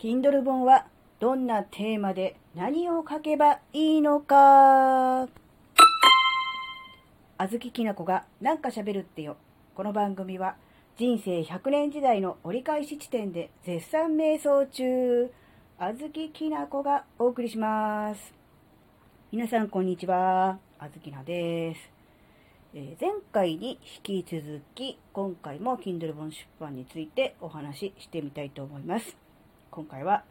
Kindle 本はどんなテーマで何を書けばいいのか。あずききなこがなんか喋るってよ。この番組は人生100年時代の折り返し地点で絶賛瞑想中、あずききなこがお送りします。皆さんこんにちは。あずきなです。え、前回に引き続き、今回も Kindle 本出版についてお話ししてみたいと思います。今回は、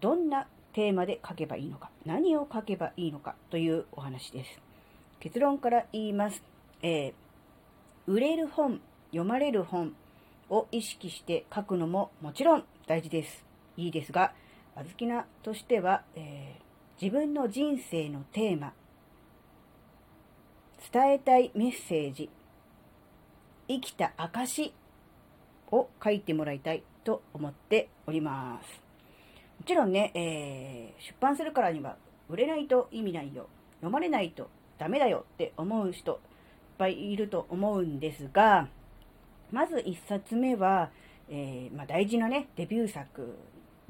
どんなテーマで書けばいいのか、何を書けばいいのかというお話です。結論から言います。えー、売れる本読まれる本を意識して書くのももちろん大事です。いいですが、あずきなとしては、えー、自分の人生のテーマ、伝えたいメッセージ、生きた証を書いてもらいたいと思っております。もちろんね、えー、出版するからには売れないと意味ないよ。読まれないとダメだよって思う人いっぱいいると思うんですが、まず1冊目は、えー、まあ、大事なね、デビュー作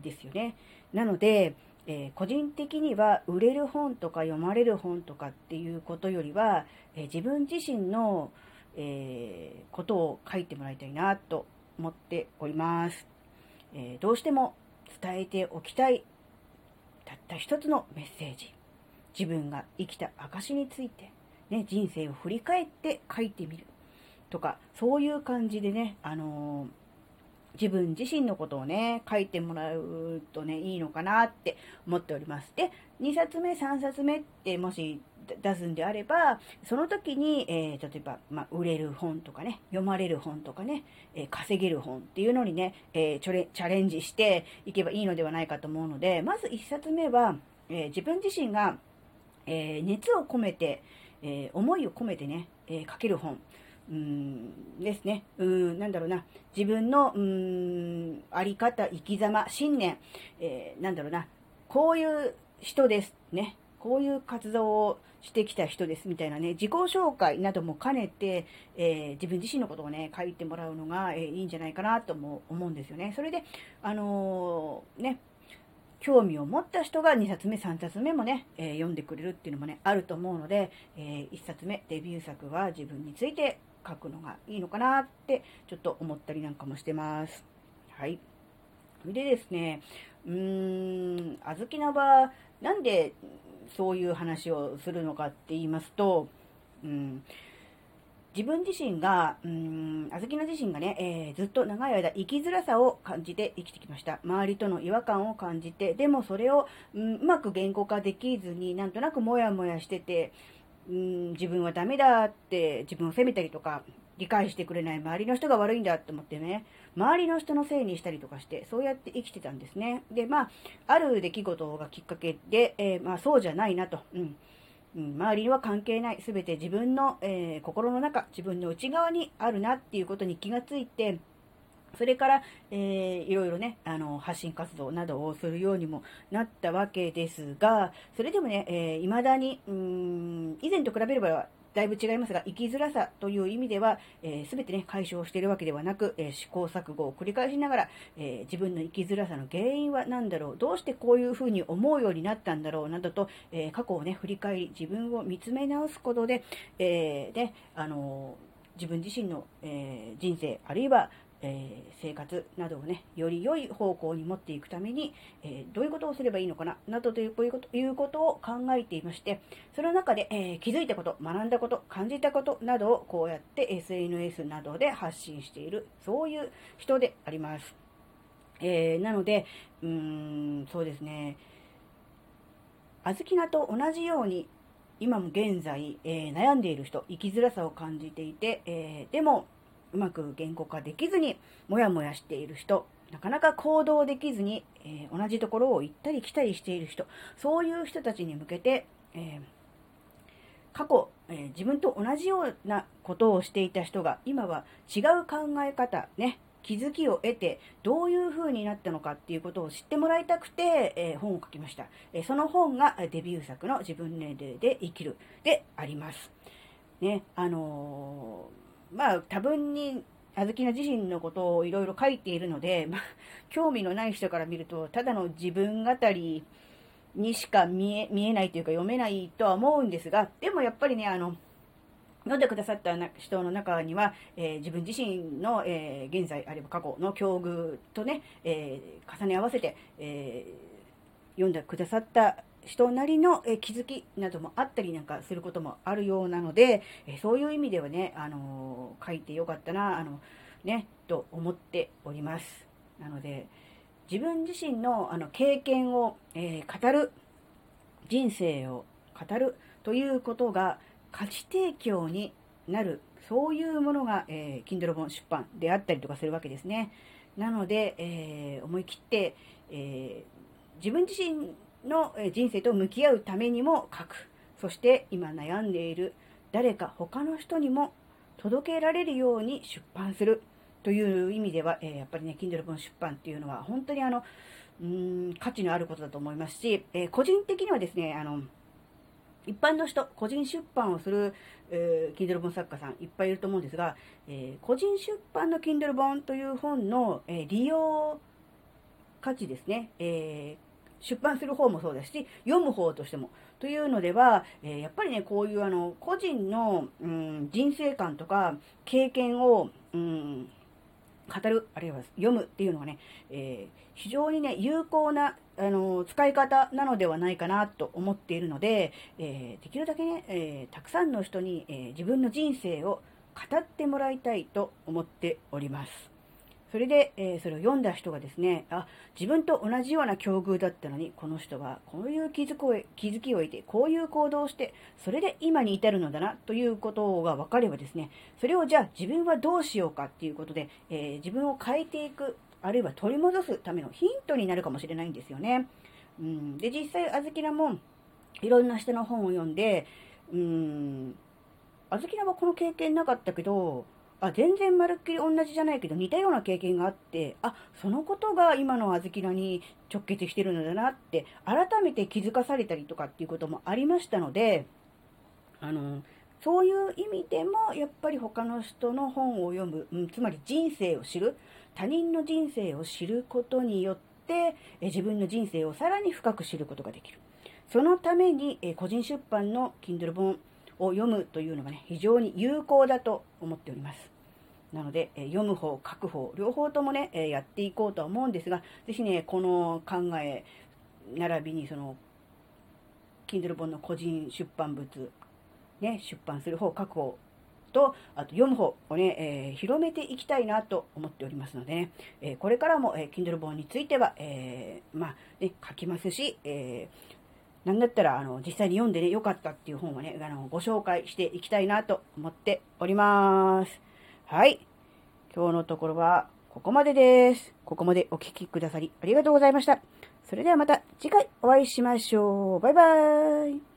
ですよね。なので、えー、個人的には売れる本とか読まれる本とかっていうことよりは、えー、自分自身の、えことを書いてもらいたいなと思っております。えどうしても伝えておきたいたった一つのメッセージ。自分が生きた証について、ね、人生を振り返って書いてみる。とか、そういう感じでね、あのー、自分自身のことをね、書いてもらうとね、いいのかなって思っております。で、2冊目、3冊目ってもし出すんであれば、その時に、えー、例えば、まあ、売れる本とかね、読まれる本とかね、えー、稼げる本っていうのにね、えー、チャレンジしていけばいいのではないかと思うので、まず1冊目は、え自分自身が、え熱を込めて、え思いを込めてね、え書ける本。うんですね。うん、なんだろうな。自分の、うん、あり方、生き様、信念、えー、なんだろうな。こういう人です。ね。こういう活動をしてきた人です。みたいなね。自己紹介なども兼ねて、えー、自分自身のことをね、書いてもらうのが、えー、いいんじゃないかなとも思うんですよね。それで、あのね、興味を持った人が2冊目、3冊目もね、え、読んでくれるっていうのもね、あると思うので、え、1冊目、デビュー作は自分について書くのがいいのかなってちょっと思ったりなんかもしてます。はい。それでですね、うーん、あずきなば、なんでそういう話をするのかって言いますと、うん、自分自身が、うん、あずきな自身がね、えー、ずっと長い間生きづらさを感じて生きてきました。周りとの違和感を感じて、でもそれを、うん、うまく言語化できずになんとなくモヤモヤしてて、うん、自分はダメだって自分を責めたりとか、理解してくれない周りの人が悪いんだって思ってね、周りの人のせいにしたりとかして、そうやって生きてたんですね。で、まあ、ある出来事がきっかけで、えー、まあ、そうじゃないなと。うんうん、周りには関係ない。すべて自分の、えー、心の中、自分の内側にあるなっていうことに気がついて、それから、えー、いろいろね、あの、発信活動などをするようにもなったわけですが、それでもね、えー、未だに、うん、以前と比べれば、だいぶ違いますが、生きづらさという意味では、す、えー、てね、解消しているわけではなく、えー、試行錯誤を繰り返しながら、えー、自分の生きづらさの原因は何だろう、どうしてこういうふうに思うようになったんだろう、などと、え過去をね、振り返り、自分を見つめ直すことで、えで、あの自分自身の、え人生、あるいは、えー、生活などをね、より良い方向に持っていくために、えー、どういうことをすればいいのかな、などというこということを考えていまして、その中で、えー、気づいたこと、学んだこと、感じたことなどをこうやって SNS などで発信している、そういう人であります。えなので、うーん、そうですね、あずきなと同じように、今も現在、え悩んでいる人、生きづらさを感じていて、えでも、うまく言語化できずに、もやもやしている人、なかなか行動できずに、えー、同じところを行ったり来たりしている人、そういう人たちに向けて、えー、過去、えー、自分と同じようなことをしていた人が、今は違う考え方、ね、気づきを得て、どういう風になったのかっていうことを知ってもらいたくて、え、本を書きました。え、その本がデビュー作の自分年齢で生きるであります。ね、あのーまあ多分にあずきな自身のことをいろいろ書いているので、まあ、興味のない人から見ると、ただの自分語りにしか見え、見えないというか読めないとは思うんですが、でもやっぱりね、あの、読んでくださった人の中には、えー、自分自身の、えー、現在あるいは過去の境遇とね、えー、重ね合わせて、え読んでくださった人なりの、え気づきなどもあったりなんかすることもあるようなので、えそういう意味ではね、あの書いてよかったな、あのね、と思っております。なので、自分自身のあの経験を、え語る、人生を語るということが、価値提供になる、そういうものが、えー、Kindle 本出版であったりとかするわけですね。なので、えー、思い切って、えー、自分自身の人生と向き合うためにも書く。そして今悩んでいる誰か他の人にも届けられるように出版するという意味では、えー、やっぱりね、Kindle 本出版っていうのは本当にあの、うん、価値のあることだと思いますし、えー、個人的にはですね、あの、一般の人、個人出版をする、えー、Kindle 本作家さんいっぱいいると思うんですが、えー、個人出版の Kindle 本という本の、え、利用価値ですね、えー、出版する方もそうですし、読む方としても。というのでは、えー、やっぱりね、こういうあの、個人の、うん、人生観とか経験を、うん、語る、あるいは読むっていうのがね、えー、非常にね、有効な、あの、使い方なのではないかなと思っているので、えー、できるだけね、え、たくさんの人に、え自分の人生を語ってもらいたいと思っております。それで、えー、それを読んだ人がですね、あ、自分と同じような境遇だったのに、この人はこういう気づを気づきを得て、こういう行動をして、それで今に至るのだな、ということが分かればですね、それをじゃあ自分はどうしようかっていうことで、えー、自分を変えていく、あるいは取り戻すためのヒントになるかもしれないんですよね。うん、で、実際、あずきらも、いろんな人の本を読んで、うん、あずきらはこの経験なかったけど、あ、全然まるっきり同じじゃないけど似たような経験があって、あ、そのことが今の小豆菜に直結してるのだなって、改めて気づかされたりとかっていうこともありましたので、あの、そういう意味でも、やっぱり他の人の本を読む、うん、つまり人生を知る、他人の人生を知ることによって、え自分の人生をさらに深く知ることができる。そのために、え個人出版の Kindle 本を読むというのがね、非常に有効だと思っております。なので、え読む方、書く方、両方ともね、えやっていこうとは思うんですが、ぜひね、この考え、並びにその、Kindle 本の個人出版物、ね、出版する方、書く方と、あと読む方をね、えー、広めていきたいなと思っておりますのでね、えー、これからも、えー、Kindle 本については、えー、まあ、ね、書きますし、えー、なんだったら、あの、実際に読んでね、良かったっていう本をね、あの、ご紹介していきたいなと思っております。はい。今日のところはここまでです。ここまでお聴きくださりありがとうございました。それではまた次回お会いしましょう。バイバーイ。